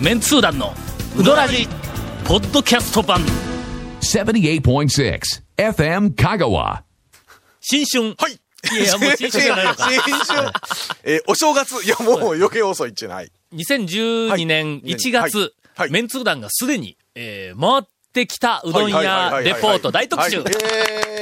メンツー団のウドラジポッドキャスト版。78.6 FM Kagawa. 新春。はい。いやもう新春じゃないのか。新春。えーお正月。いや、もう余計遅いっちゅうない。2012年1月、はい。はい。メンツー団がすでに、えー回ってきたうどん屋レポート大特集。はい。えー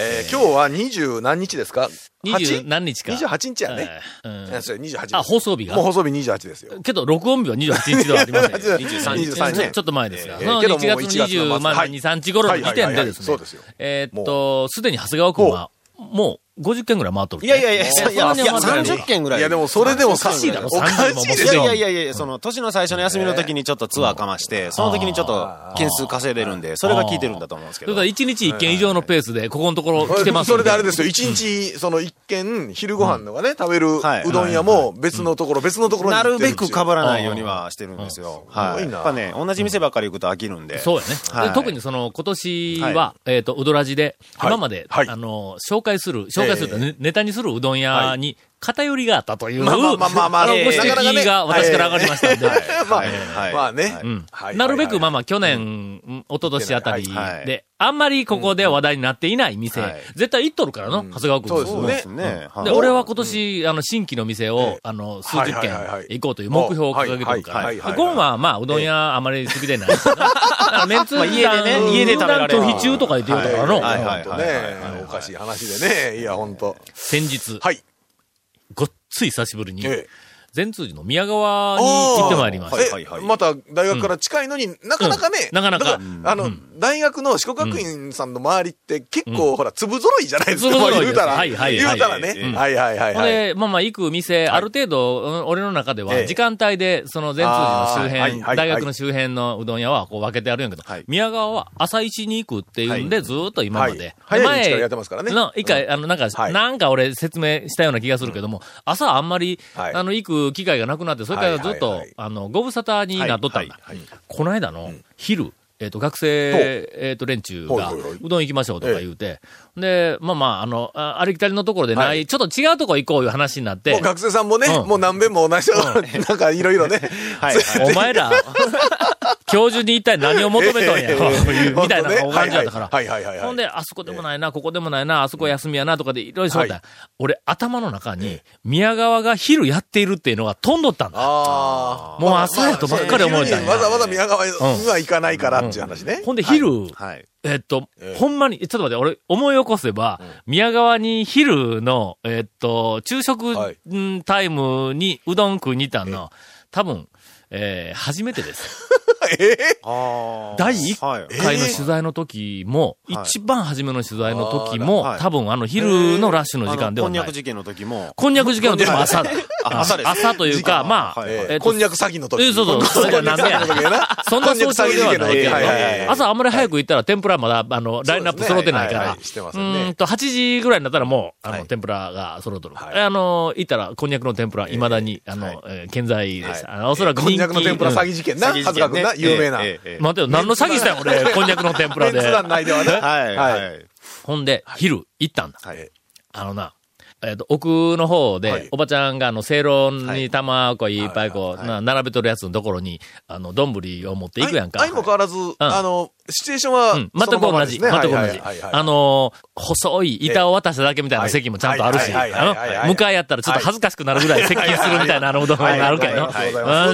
えー今日は二十何日ですか？二十 8? 何日か。28日やね。えーうんそれ28あ放送日が？もう放送日28ですよ。けど録音日は28日ではありません。23日。ちょね。ちょっと前ですが、えーそのけども1月う1月の末。20、まあ、はい。2、3日頃の時点でですね。そうですよ、えーっと、すでに長谷川君は、もう50件ぐらい回っとる。いやいやいや、いや、いや、そんなには回ってない30件ぐらい。いや、でもそれでもおかしいだろ。おかしいで30すよ。いやいやいやいや、その、年の最初の休みの時にちょっとツアーかまして、その時にちょっと件数稼いでるんで、それが効いてるんだと思うんですけど。それから。1日1件以上のペースで、ここのところ来てますんそれであれですよ、一日、その一軒、昼ご飯のがね、食べるはい。うどん屋も別のところ、別のところにな行ってるべく被ぶらないようにはしてるんですよ。はい。やっぱね、同じ店ばっかり行くと飽きるんで。そうやね。はい。で特にその、今年は、はえっ、と、うどらじで、はい。今まで、はい。あの、紹介する、紹介すると、ねネタにするうどん屋に偏りがあったという、まあまあまあまあまあ。のご指摘が私から上がりましたんで、まあはい、まあね。なるべく、まああ、まあ、去年、うん。一昨年あたりで、あんまりここで話題になっていない店、はい。絶対行っとるからの、長谷川君。そうですよねで俺は今年、あの、新規の店を、あの、数十はい軒行こうという目標を掲げてるから。ゴンは、まあ、うどん屋あまり好きでないですよね。だからメンツ家でね団家で食べられる。拒否中とか言って言うたからの、おかしい話でね。いや、ほんと。先日、はい。つい久しぶりに、ええ。善通寺の宮川に行ってまいりました。また大学から近いのになかなかね。うん、なかなか。あの、大学の四国学院さんの周りって結構、ほら、粒揃いじゃないですか。粒揃いです。言うたら。はいはいはい。言うたらね。うん。はいはいはいはい。ほんで、まあまあ、行く店、ある程度、うん俺の中では、ええ。時間帯で、その善通寺の周辺、はい大学の周辺のうどん屋は、こう分けてあるんやけど、はい。宮川は朝一に行くっていうんで、ずーっと今まで。はい。早いうちからやってますからね。の一回、あの、なんか、はい。なんか俺説明したような気がするけども、朝あんまり、はい。あの、行く機会がなくなって、それからずっと、はいはいはい。あの、ご無沙汰になっとったんだ。はいはいこの間の昼、えっ、と、学生、えっ、と、連中が、うどん行きましょうとか言うて、で、まあまあ、あの、あありきたりのところでない、はい。ちょっと違うとこ行こういう話になって。学生さんもね、うん。もう何遍も同じような、なんかいろいろね。はい。お前ら、教授に一体何を求めとんや、みたいな感じだったから。はいはいはいはいはい。ほんで、あそこでもないな、ここでもないな、あそこ休みやな、とかでいろいろしょったんや俺、頭の中に、宮川が昼やっているっていうのが飛んどったんだ。ああ。もう朝やとばっかり思えたんや。わざわざ宮川には行かないからっていう話ね。ほんで、昼、はい。えっと、ええほんまに、ちょっと待って、俺、思い起こせば、宮川に昼の、えっと、昼食、タイムにうどん食いに行ったの、多分、えー初めてです。ええあ第1はい。回の取材の時も、はい。一番初めの取材の時も、はい。多分あの昼のラッシュの時間ではない。こんにゃく事件の時も。こんにゃく事件の時も朝 朝です。朝というか、まあ、はい。えこんにゃく詐欺の時。えそうそうそれじゃなんでやそんな早朝ではないけど。朝あんまり早く行ったら天ぷらまだ、あの、ラインナップ揃ってないから。はいはい、してまうんと、8時ぐらいになったらもう、あの、はい。天ぷらが揃っとる。はい。あの、行ったら、こんにゃくの天ぷら、未だに、あの、えー健在でした。あのおそらく。こんにゃくの天ぷら詐欺事件な。な、有名な。ええええ待てよ、何の詐欺したん俺、こんにゃくの天ぷらでメンツ。団内ではね。はい。ははいい。ほんで、昼、行ったんだ。はい。あのな、えっ、と、奥の方で、はい。おばちゃんが、あの、せいろんはい。に玉こういっぱいこう、並べとるやつのところに、あの、丼を持っていくやんか。相も変わらず、あの、シチュエーションは、うん、全く同じ。全く同じ。あのー、細い板を渡しただけみたいな席もちゃんとあるし、あの、向かいやったらちょっと恥ずかしくなるぐらい接近するみたいなあのうどんがあるけど、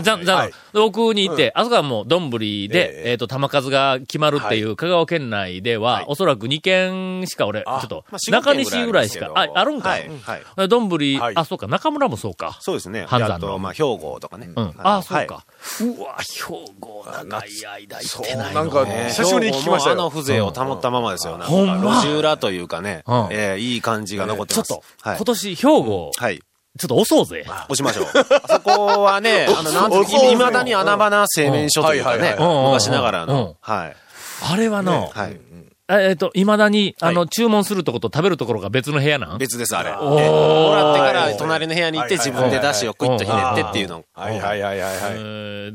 じゃん、じゃ奥に行って、あそこはもう丼えで、ええ。っと、玉数が決まるっていう香川県内では、はい。おそらく2軒しか俺、ちょあっとまあ、中西ぐらいしか、ああるんか。はい。はい。丼、はいあ、そうか、中村もそうか。そうですね。半山のあと、まあ、兵庫とかね。うん。はいあ、そうはいか。うわ、兵庫、長い間行ってないなんかね久しぶりに聞きましたあの風情を保ったままですよ。ほんま路地裏というかねうん、えーいい感じが残ってます。ちょっと、はい今。年兵庫、はい。ちょっと押そうぜ。押しましょう。あそこはね、あの、なんと押そういまだに穴場な製麺所というかね昔ながらうんの。はい。あれはの、はい。えっと、未だに、あの、注文するとこと食べるところが別の部屋なん？別です、あれ。もらってから、隣の部屋に行って、自分で出汁をクイッとひねってっていうの。はいはいはいはい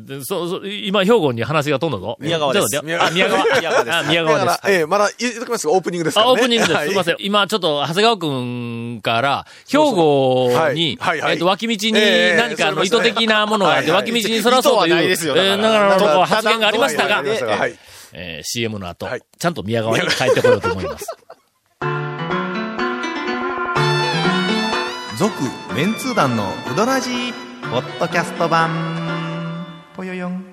でそう、そう、今、兵庫に話が飛んだぞ。宮川です。宮川。宮川。です。あ、宮川です。、ええ、まだ言っときますが、オープニングです。オープニングです。はい。すみません。今、ちょっと、長谷川くんから、兵庫に、えっと、脇道にええ何か、あの、意図的なものがあって、脇道にそらそうという、意図はないですよだから。発言がありましたがえー CM の後、はいちゃんと宮川に帰ってこようと思います。続メンツー団のウドラジーポッドキャスト版ぽよよん.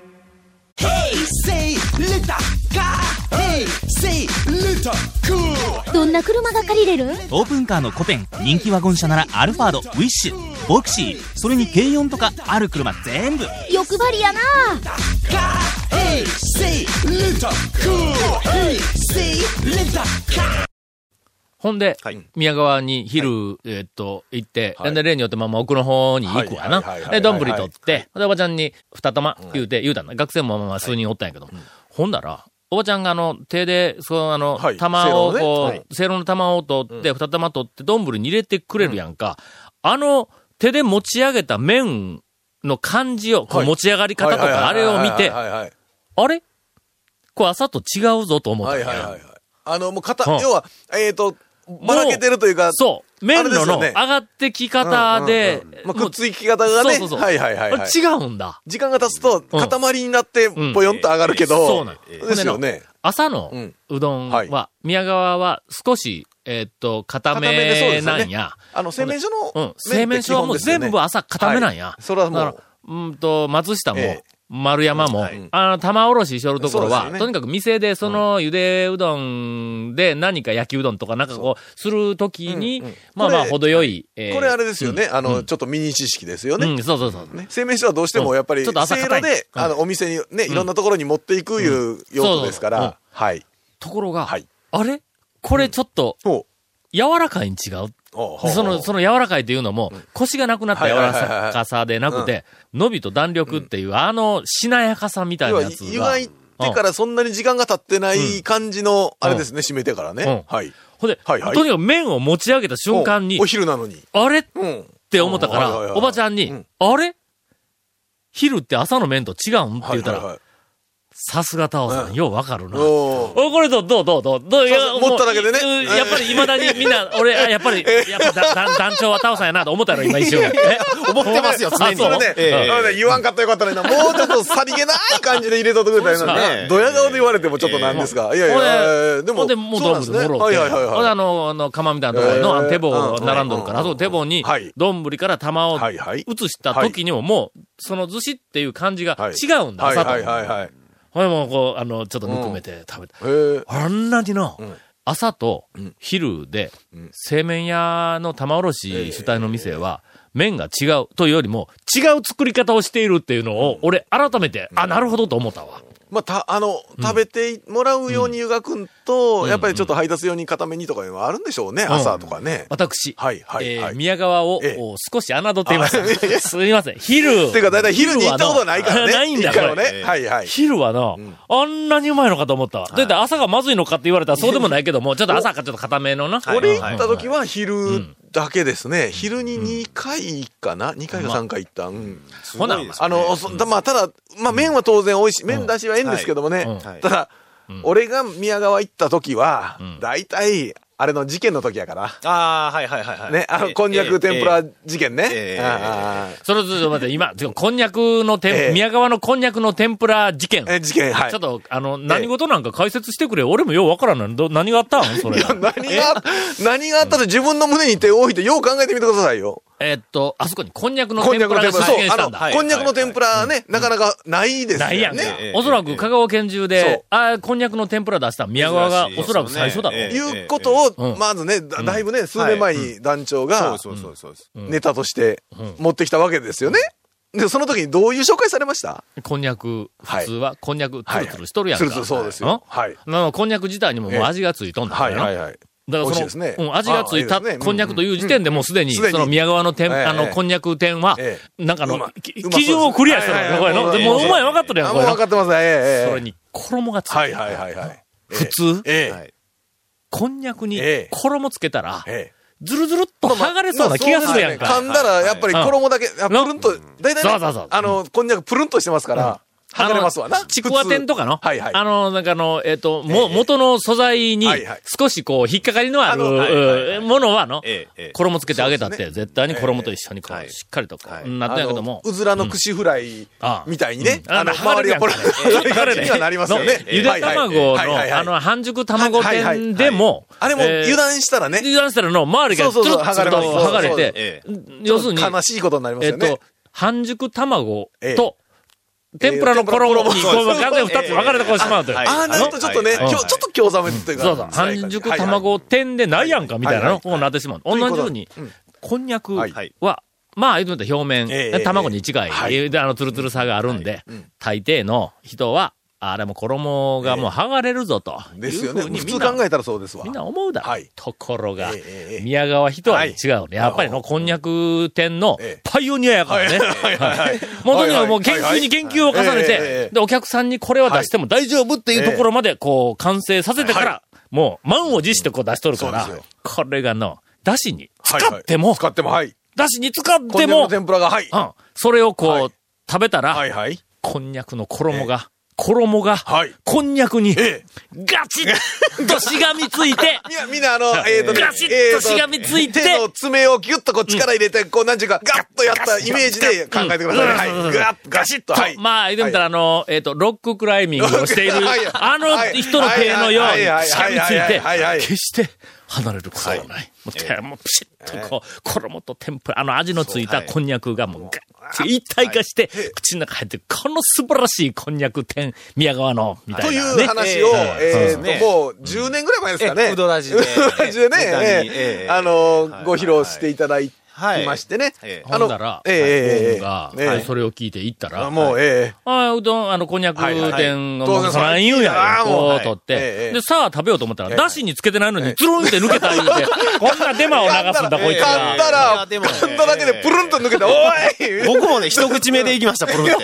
Hey, say. どんな車が借りれる？オープンカーのコペン人気ワゴン車ならアルファードウィッシュボクシーそれに軽4とかある車全部。欲張りやな.ほんで、はい。宮川に昼、えーっと、行って、で、例によってまあまあ奥の方に行くわな。はい。はい。はい。はい。で、丼取って、で、おばちゃんに二玉言うて、言うたんだ。学生もまあまあ数人おったんやけど、ほんなら、おばちゃんがあの、手で、そう、あの、はい。玉をこはい。うせいろの玉を取って、二玉取って、丼に入れてくれるやんか。あの、手で持ち上げた麺の感じを、こうはい。持ち上がり方とはいはいか、あれを見て、はいはいあれ？これ朝と違うぞと思ったんや。はいはいはいはい。あの、もう型、うん。要は、えっと、ばらけてるというか、そう。麺のの上がってき方でうんうんうんまあ、くっつき方がね、そうそうそうはいはいはいはい。違うんだ。時間が経つと、うん塊になって、んぽよんと上がるけど、そうなんですよね。朝のうんうどんはいは、宮川は少し、えーっと、固固めなんや。あの、製麺所の、うん。製麺所はもう全部朝固めなんや。はいそれはもううんと、松下も、ええ丸山も、はい。あの、玉おろししょるところは、ね。とにかく店でそのゆでうどんで何か焼きうどんとかなんかこう、するときに、うんうん。まあまあ、程よい、えーこれあれですよね、あの、うんちょっとミニ知識ですよね。うん、そうそうそう。ね、製麺所はどうしてもやっぱり、うんちょっと朝せい。硬いろで、うん。あの、お店にね、いろんなところに持っていくいう用途ですから、はい。ところが、はい。あれ？これちょっと、ほ柔らかいに違う？その、その柔らかいというのも、腰がなくなった柔らかさでなくて、伸びと弾力っていう、あの、しなやかさみたいなやつが。湯がいてからそんなに時間が経ってない感じの、あれですね、締めてからね。うんはい。ほんで、とにかく麺を持ち上げた瞬間におお、昼なのに。あれ？っうん。て思ったから、おばちゃんにうん、あれ？昼って朝の麺と違うん？って言ったら。さすがタオさん、うんようわかるな。おこれどう、どう、どう、どう、どう、いやそうそう持っただけでねやっぱり未だにみんな、俺、あやっぱり、やっぱだ団団長はタオさんやなと思ったら今一瞬。え 思ってますよ、常に。あそれね、言わんかったらよかったな。もうちょっとさりげない感じで入れとってくれたらいいのドヤ 顔で言われてもちょっとなんですが。いやいや、でも、で、もうそうなんですね。丼もろって。はいはいはいほんで、はい。あの、あの、釜みたいなところの、手棒うん並んどるから、うんその手棒にはい、丼から玉をはいはい移した時にも、もう、その寿司っていう感じがはい違うんだ、はい朝と。はいはいはい。ほんで、もう、こう、あの、ちょっとぬくめて食べて。あんなにのん、朝とん。昼でん、製麺屋の玉おろし主体の店は、麺が違うというよりも、違う作り方をしているっていうのを、俺、改めて、あ、なるほどと思ったわ。まあ、た、あの、食べてもらうように湯がくんと、うんやっぱりちょっと配達用に固めにとかいうのはあるんでしょうね、朝とかね。私、はいはいえーはい宮川を、ええお少し侮っています。すみません。昼。っていうか、だいたい昼に行ったことはないからね。ないんだ、これ。一回もね。はいはい。昼はな、あんなにうまいのかと思ったわ。だって朝がまずいのかって言われたらそうでもないけども、ちょっと朝かちょっと固めのな。はい俺行った時はは昼だけですね。昼に2回かな ?2 回か3回行った。うん。すごいですねあの、そまあ、ただ、まあ、麺は当然美味しい。麺出しはええんですけどもね。ただ、俺が宮川行った時はん、大体、あれの事件の時やから。ああ、はいはいはいはい。ね、あの、えこんにゃく天ぷらえ事件ね。ええああそれちょっと待って、今、こんにゃくの天、ええ宮川のこんにゃくの天ぷら事件。え、事件、はい。ちょっと、あの、何事なんか解説してくれ。俺もようわからんのど何があったん？それ。何が、何があったって自分の胸に手を置いてよう考えてみてくださいよ。えーっと、あそこにこんにゃくの天ぷらが出現したんだ。はいこんにゃくの天ぷらね、なかなかないですよね。ないやんか。ええ。おそらく香川県中で、あこんにゃくの天ぷら出した宮川がおそらく最初だろ。ええいうことうん。を、まずね、だだいぶね、数年前に団長が。ネタとして持ってきたわけですよね。で、その時にどういう紹介されました？こんにゃく、はい。普通はこんにゃくツはいルツルしとるやんか。ツルツルそうですよ。ん。はい。なのこんにゃく自体にももう味がついとんだからな。はいはいはい。だからその、ね。うん、味がついたこんにゃくという時点でもうすでに、その宮川の店、ええ。あの、こんにゃく店はえ、なんかあの基準をクリアしてるはいはいこれもううまい分かっとるやん、あ、これ分か。ってます。ね。ええええそれに衣がついてる。はいはいはいはい。普通？こんにゃくにええ。衣つけたら、ええ。ずるずるっと剥がれそうな気がするやんか。噛んだら、やっぱり衣だけ、あプルンと、大体あの、こんにゃくプルンとしてますから、剥がれますわな。ちくわ天とかの、はいはい。あの、なんかあの、えっ、と、も、元の素材に少しこう、引っかかりのある、はいはいはいものはの、ええええ。衣つけてあげたって、そうです絶対に衣と一緒にこう、はいしっかりとこう、はい。なったんやけども。うずらの串フライああみたいにね、うん。あの周りがこれ、剥がれにはなりますよね。ゆで卵の、あの、半熟卵店でも、あれもえー油断したらね、油断したらの、周りがそうそうそうつるっと剥がれてえ、要するに、悲しいことになりますよね。えっと。、半熟卵ええ。と、天ぷらの衣に、ええこう、完全に二つ分かれてこうしまうという。はいああなるとちょっとね、ちょっと興ざめというか。そうそう、半熟卵店でないやんか、みたいなの、こうなってしまう。同じようにこ、こんにゃくはまあ、言うと表面ええ、卵に近い、あの、ツルツルさがあるんで、大抵の人は、あれも衣がもう剥がれるぞと。ですよね。いうふうにみんな普通考えたらそうですわ。みんな思うだろ。はい。ところが、宮川一味違うね。やっぱりの、こんにゃく店のええ。パイオニアやからね。もうとにかくもう研究に研究を重ねてえ、で、お客さんにこれは出しても大丈夫っていうところまで、こう、完成させてからは、もう、満を持してこう出しとるからこれがの、だしに使っても、使っても、はい。だしに使っても、天ぷらが、はい。うん、それをこはい。う食べたら、はいはい。こんにゃくの衣が、衣がはい、こんにゃくに、ええ。ガチッとしがみついて、みんな、みんなあの、えっとね、ガシッとしがみついて手の爪をギュッとこう力入れて、こう、なんちゅうか、ガッとやったイメージで考えてください。ね。はい。うん。ガッ、ガシッと、はい。まあ、言ってみたら、あの、えっ、と、ロッククライミングをしている はい、あの人の手のように、しがみつい。て決して離れることはない。もう手、もうピシッとこう、衣と天ぷら、あの味のついたこんにゃくがもうガッて一体化して、口の中入って、この素晴らしいこんにゃく店、宮川の、みたといいな、ね。う話を、えっええそうですね。と、もう10年ぐらい前ですかね。ええ。うどらじで。うどらじで。ね、あのはい、ご披露していただいはい。ましてね。ええ。あのほんだら、ええええええが、ええ。はいそれを聞いて行ったら、もう、ええ。ああ、うどん、あの、こんにゃくはいはいはい。店の、当然そらん言うんや。ああもうこうはい取って、で、さあ食べようと思ったら、ええ。だしにつけてないのに、つるんって抜けた言うて、こんなデマを流すんだ、こいつ噛んが。だら、噛んだだけでプルンと抜けた。おい！僕もね、一口目で行きました、プルンって。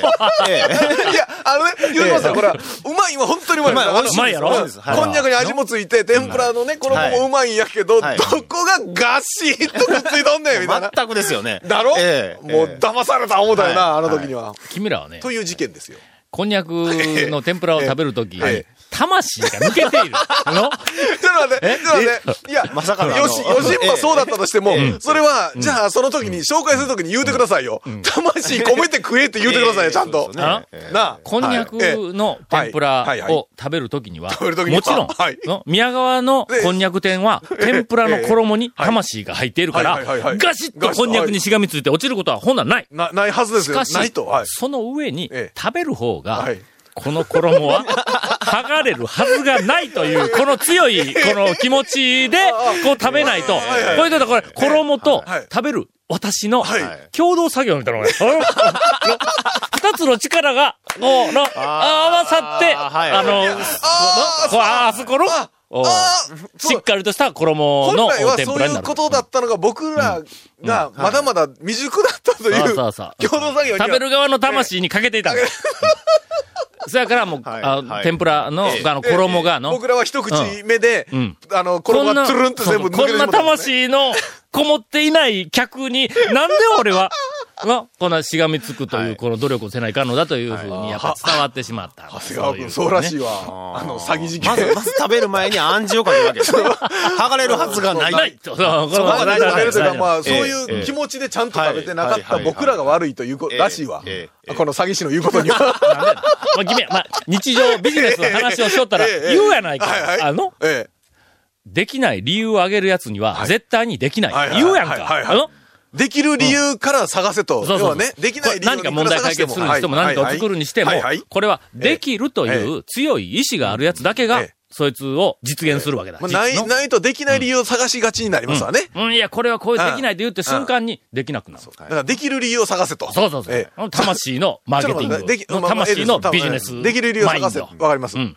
ええいや、あのね、言いますよ、これは。うまい今、本当にうまい。うまいやろ？こんにゃくに味もついて、天ぷらのね、衣もうまいんやけど、どはい。こがガシッとくっついとんねん、みたいな。全くですよね。だろ？ええもう騙された思ったよな、あの時には。君らはね、という事件ですよ。こんにゃくの天ぷらを食べるとき、ええ魂が抜けている。あ の？ちょっと待って、ちょっと待って。いや、まさかの。よし、よしんばそうだったとしても、それは、じゃあ、その時に、紹介する時に言うてくださいよ。魂込めて食えって言うてくださいよ、ちゃんと。あ？なあ？こんにゃくの天ぷらを食べるときには、食べる時にはもちろん宮川のこんにゃく店は、天ぷらの衣に魂が入っているからガシッとこんにゃくにしがみついて落ちることはほんならない。な、ないはずですよ。しかしその上にええ。食べる方がはい、この衣は、剥がれるはずがないという、この強い、この気持ちで、こう食べないと、これでこれ、衣とはい。食べる私のはい。共同作業みたいなの。が、二つの力が、こう、の、合わさって、あの、あそこの、しっかりとした衣本の来はそう天ぷらになる。いうことだったのが、僕らがまだまだ未熟だったといそうう、そうそう。共同作業食べる側の魂にかけていたん。だ。そやからもう、はいあはい。天ぷらの、ええあの、衣がの、僕らは一口目で、うん。あの、こんな、衣がつるんと全部抜そうこんなけてしまった。んですね。魂のこもっていない客に、なんで俺は、の、こんなしがみつくという、この努力をせないかんのだというふうに、やっぱ伝わってしまった。長谷川君、そうらしいわ。わ。あの、詐欺事件。まず、まず食べる前に暗示をかけるわけです。剥がれるはずがない。ないと。そうこれそこまでは大丈夫食べるというか、まあ、そうえいうえ気持ちでちゃんと食べてなかった僕らが悪いということええらしいわええ。この詐欺師の言うことには。まあ、君は、まあ、日常ビジネスの話をしとったら、言うやないか。あの、えできない理由を挙げるやつには、絶対にできない。言うやんか。あのえ。できる理由から探せと。そうそうね、できない理由何か問題解決するにしても何かを作るにしてもこれはできるという強い意志があるやつだけがええ、そいつを実現するわけだ。まあない、のないとできない理由を探しがちになりますわね。うん、いや、これはこうできないと言って瞬間にできなくなる。だからできる理由を探せと。そうそうそうええ。ち魂のマーケティングのまあまあ魂のビジネス。できる理由を探せ。わかりますう。ん。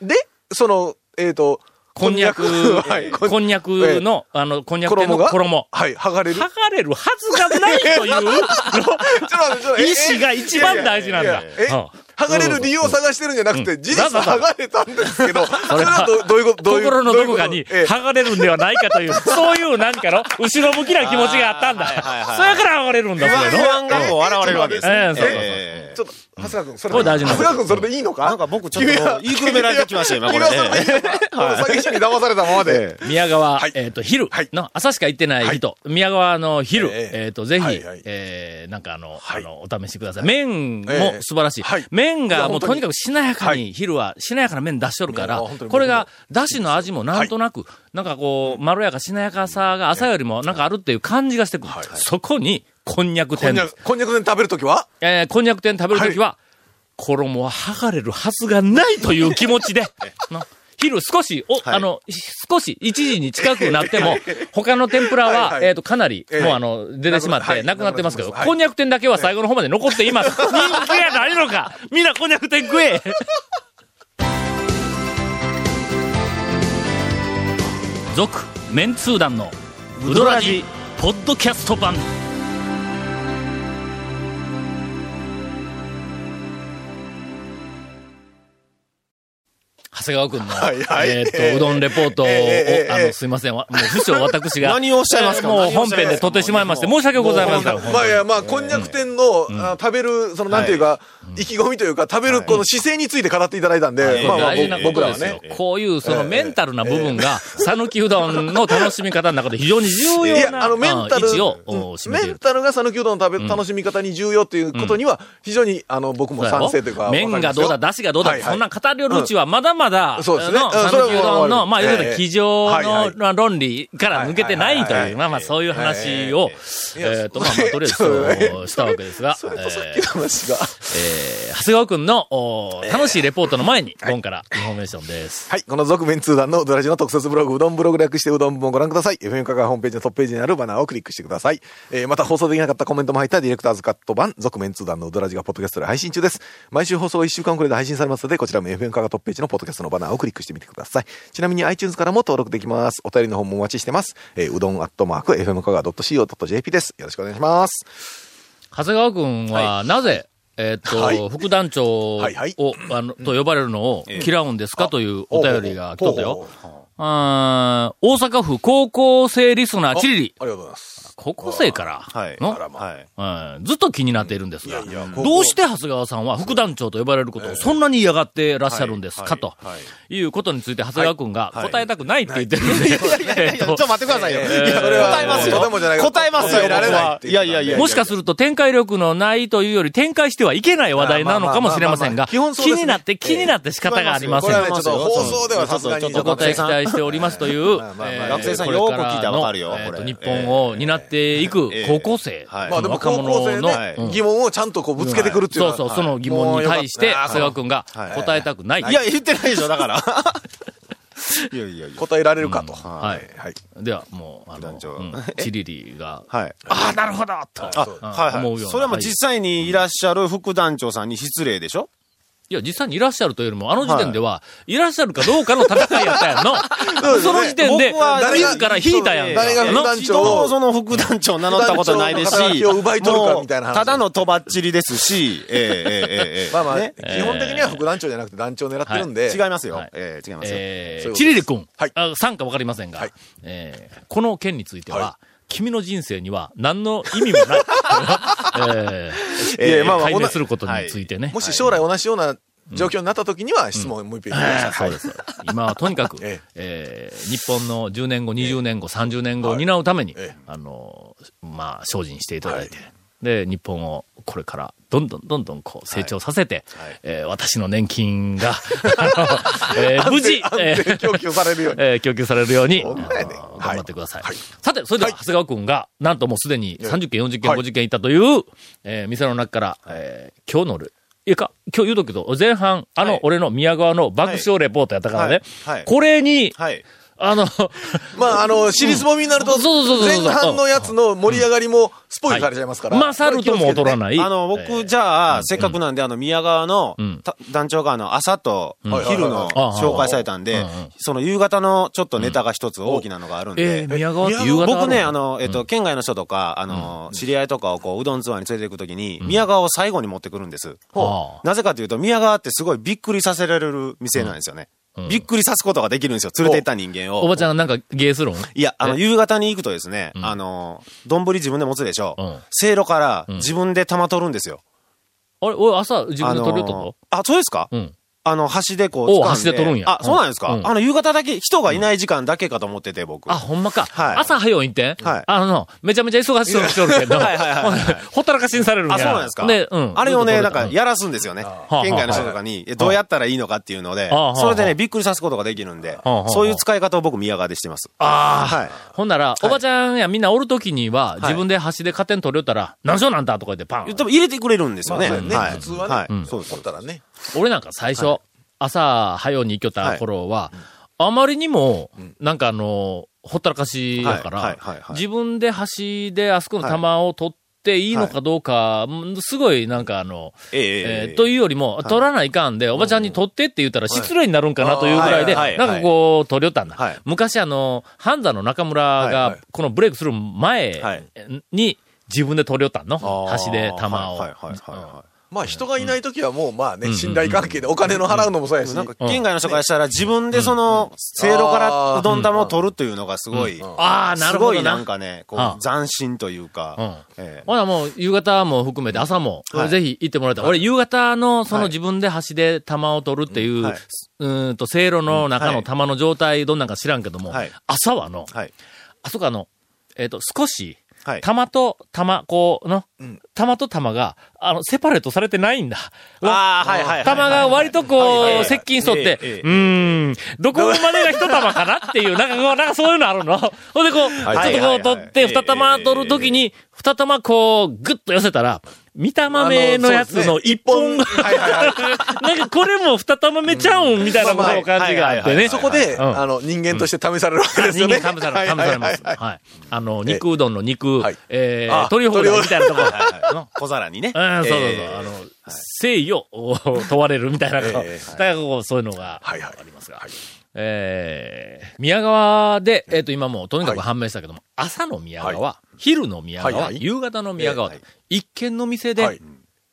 で、その、えっと、こんにゃく、はい。こんにゃくの、あの、こんにゃくの衣。はい、剥がれる？剥がれるはずがないという。意志が一番大事なんだ。剥がれる理由を探してるんじゃなくて、事実剥がれたんですけど、それはどどういうこと どういう心のどこかにどういうこと？え剥がれるんではないかという、そういう何かの後ろ向きな気持ちがあったんだ。はいはいはいそやから剥がれるんだ、それの。不安がこう現れるわけですね。ええそうそうそう。ええ。ちょっと、長谷川君、それ、これ大事な長谷川君、それでいいのか？なんか僕ちょっと言いくるめられてきましたよ今これ詐欺師に騙されたままで。宮川、はい。えっ、と、昼はい。の、朝しか行ってない人、宮川の昼、ええ。っ、えと、ぜひ、はいはい。えーなんかあの、はい。あの、お試しください。麺えもえ。素晴らしい。はい麺がもうとにかくしなやかに、はい。昼はしなやかな麺出しとるからこれが、だしの味もなんとなく、なんかこう、まろやかしなやかさが朝よりもなんかあるっていう感じがしてくる。はい。そこに、こんにゃく店こんにゃく、こんにゃくで食べるときは？えーこんにゃく店食べるときは、衣は剥がれるはずがないという気持ちで、な昼少し、お、はい。あの、少し、1時に近くなっても、他の天ぷらは、えっ、と、かなり、ええもうあの、出てしまって、はい。なくなってますけど、こんにゃく店だけは最後の方まで残っています。人気がないのか。みんなこんにゃく店食え。続、メンツー団の、ウドラジ、ポッドキャスト版。長谷川くんの、えーっと、うどんレポートを、あの、すいません、わもう、不詳私が。何をおっしゃいますか？えーもう本編で撮ってしまいまして、申し訳ございません。まあいや、まあ、こんにゃく店の、あ食べる、その、なんていうか、意気込みというか、食べるこの姿勢について語っていただいたんで、まあまあ、大事な僕僕らはことですよ。ね。。こういうそのメンタルな部分が、讃岐うどんの楽しみ方の中で非常に重い要なや、あの、メンタル。メンタルが讃岐うどんの食べ、楽しみ方に重要っていうことには、非常に、あの、僕も賛成というか、麺がどうだ、出汁がどうだ、そんな語りよるうちは、まだまだ、そうですね讃岐うどんの、まあ、いええわゆる机上の論理から抜けてないという、まあまあ、そういう話を、えっと、まあまあ、とりあえず したわけですが、それとさっえーきの話が。えー長谷川くんの、お楽しいレポートの前に、今からインフォメーションです。はい。この続麺通団のうどらじの特設ブログ、うどんブログ略してうどん部もご覧ください。FM 香川ホームページのトップページにあるバナーをクリックしてください。えー、また放送できなかったコメントも入ったディレクターズカット版、続麺通団のうどらじがポッドキャストで配信中です。毎週放送1週間くらいで配信されますので、こちらも FM 香川トップページのポッドキャストのバナーをクリックしてみてください。ちなみに iTunes からも登録できます。お便りの方もお待ちしてます。えー、うどんアットマーク FM 香川 .co.jp です。よろしくお願いします。長谷川くんは、なぜ、えーっと、はい副団長を、はいはいあの、と呼ばれるのを嫌うんですか？というお便りが来とったよ。あー大阪府高校生リスナーチリリ。ありがとうございます。高校生から？はい。の、はい。うん。ずっと気になっているんですが、どうして長谷川さんは副団長と呼ばれることをそんなに嫌がってらっしゃるんですかと？はい。うことについて長谷川くんがはい。答えたくないって言ってるんで、えーっと。ちょっと待ってくださいよ。答えますよ。答えますよ、僕は。ないやいやいや。もしかすると展開力のないというより展開してはいけない話題なのかもしれませんが、気になって気になって仕方がありません放送ではさすがに。お答え期待しておりますという、学生さんよく聞いたらわかるよこれ。日本を担っていく高校生、はい。まあでも若高校生者の、疑問をちゃんとこうぶつけてくるっていう。そうそう、その疑問に対して、長谷川くんがはい答えたくない。い。や、言ってないでしょ、だから。いやいやいや。答えられるかと。はい。はい。では、もう、あの、チリリが、はい。ああ、なるほどと。あ、はい思うような。はい。それはもう実際にいらっしゃる副団長さんに失礼でしょ？いや、実際にいらっしゃるというよりも、あの時点では、い、らっしゃるかどうかの戦いやったやんの。その時点で、僕は自ら引いたやんか。誰が副団一長その副団長名乗ったことないですし、奪い取るかみたいなただのとばっちりですし、ええええええ。まあまあ、ね。基本的には副団長じゃなくて団長を狙ってるんで。違いますよ。はい。ええ違いますよ。えー、チリリ君、はい。あ参加わかりませんが、はい。えーこの件については、は君の人生には何の意味もない。えーいやまあまあ解明することについてね。もし将来同じような状況になった時には質問をもう一遍。そうです。今はとにかく、ええー日本の10年後、20年後、30年後を担うために、ええあの、まあ、精進していただいて、で、日本をこれからどんどんどんどんこう成長させて、えー私の年金が、えー無事、安定安定供給されるように。えー供給されるように、頑張ってください。はい。さて、それでは、長谷川くんが、なんともうすでに30件、40件、はい。50件いったという、えー店の中から、えー今日のル、いやか、今日言うとくけど、前半、あの、はい。俺の宮川の爆笑レポートやったからね、はい。はい。これに、はい。あの、まあ、あの、尻すぼみになると、前半のやつの盛り上がりもスポイルされちゃいますから。まさるとも劣らない。あの、僕、じゃあ、せっかくなんで、あの、宮川の団長が、あの、朝と昼の紹介されたんでその夕方のちょっとネタが一つ大きなのがあるんえー、で、宮川って夕方僕ね、あの、の、えっと、県外の人とか、あの、知り合いとかをこう、うどんツアーに連れて行くときに、宮川を最後に持ってくるんです。はあなぜかというと、宮川ってすごいびっくりさせられる店なんですよね。びっくりさすことができるんですよ、連れて行った人間を。おばちゃんなんかゲーするんいや、あの、え？夕方に行くとですね、あの、丼自分で持つでしょ。うん。せいろから自分で玉取るんですよ。あれ、俺朝自分で取るってあのこあ、そうですか？とうん。あの、端でこう、掴ん端で取るんや。あ、そうなんですか、うん。あの、夕方だけ、人がいない時間だけかと思ってて、僕。あ、ほんまか。はい。朝早う行って？ん、はい。あの、めちゃめちゃ忙しそうにしとるけど、はいはいはい。は いほったらかしにされるんや。あ、そうなんですか？で、うん。あれをね、なんか、やらすんですよね。あ県外の人とかに、えどうやったらいいのかっていうのでああ、それでね、びっくりさすことができるんでああ、そういう使い方を僕、宮川でしてます。ああ、はい。ほんなら、おばちゃんやみんなおるときには、い。自分で端で勝手に取りよったら、何しようなんだとか言ってパン。でも入れてくれるんですよね。普通はね。そうです取ったらね。俺なんか最初、朝早うに行きよった頃は、あまりにも、なんかあの、ほったらかしやから、自分で端であそこの玉を取っていいのかどうか、うんすごいなんかあの、ええというよりも、取らないかんで、おばちゃんに取ってって言ったら失礼になるんかなというぐらいで、なんかこう、取りよったんだ。はい。昔あの、ハンザの中村がい、このブレイクする前はい。に、自分で取りよったんの。あー。端で玉を。まあ、人がいないときはもう、まあね、信頼関係でお金の払うのもそうやし。い。なんか、県外の人からしたら自分でその、せいろからうどん玉を取るというのがすごい、ああ、なるほどな。すごいなんかね、こあう、斬新というかほなもう、夕方も含めて朝も、はい。ぜひ行ってもらいたい。俺、夕方の、そのはい。自分で端で玉を取るっていう、うん。と、せいろの中のはい。玉の状態どんなんか知らんけども、はい。朝はの、はい。あそこあの、えっ、と、少し、はい。玉と玉、こう、の、玉と玉が、あの、セパレートされてないんだ。ああ、はいはいはい。玉が割とこう、はい接近しとってええええ、うーん、どこまでが一玉かなっていう、なんかこう、なんかそういうのあるの。ほんでこう、ちょっとこうい取って、二玉取るときに、二玉こう、ぐっと寄せたら、見たまめのやつの一本が。なんかこれも二玉目ちゃうんみたいなこの感じがあってね。そこで、うんあの、人間として試されるわけですよね。人間試されます。試されます。はい。あの、肉うどんの肉はい、えー、あ取り放題みたいなところ。の 小皿にね。うん、そうそうそう。ええあの、誠意を 問われるみたいな、ええだからこう、そういうのがあはいはい。りますが。えー、宮川で、えっ、と、今もうとにかく判明したけども、朝の宮川、は昼の宮川、はいはい。夕方の宮川と、ええ一軒の店で、はい。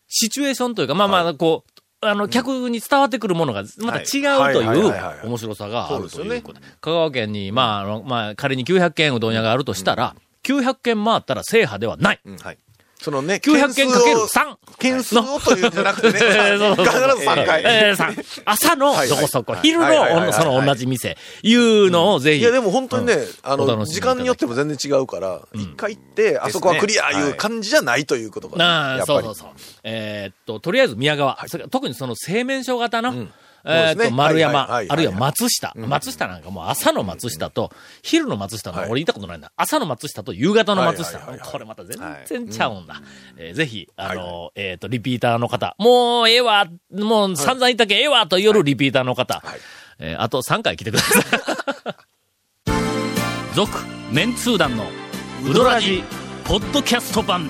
シチュエーションというか、まあまあ、こう、あの、客に伝わってくるものが、また違うといはいはいはいはいはう、い。面白さがあるということで。香川県に、まあ、あの、まあ、仮に900軒うどん屋があるとしたら、900軒回ったら制覇ではない。はい。そのね、900件かける件数を3。件数をというんじゃなくてね、必ず3回。えーさ朝のはいはい。どこそこ、はい。昼のその同じ店、いうのをぜひ。いや、でも本当にね、あの、時間によっても全然違うから、一回行って、あそこはクリアい。う感じじゃないということがあ、そうそう。そう。えーっと、とりあえず宮川。特にその製麺所型の、えーっと、丸山、はいはいはいはいあるいは松下。松下なんかもう朝の松下と、昼の松下の、はい。俺言ったことないんだ。朝の松下と夕方の松下。はいはいはいはい。これまた全然ちゃうんだ。えーぜひ、あの、えーっと、リピーターの方、もうええわ、もう散々言ったけ？んええわ。と夜リピーターの方、はい。えーあと3回来てください。続、メンツー団のウドラジ、ポッドキャスト版。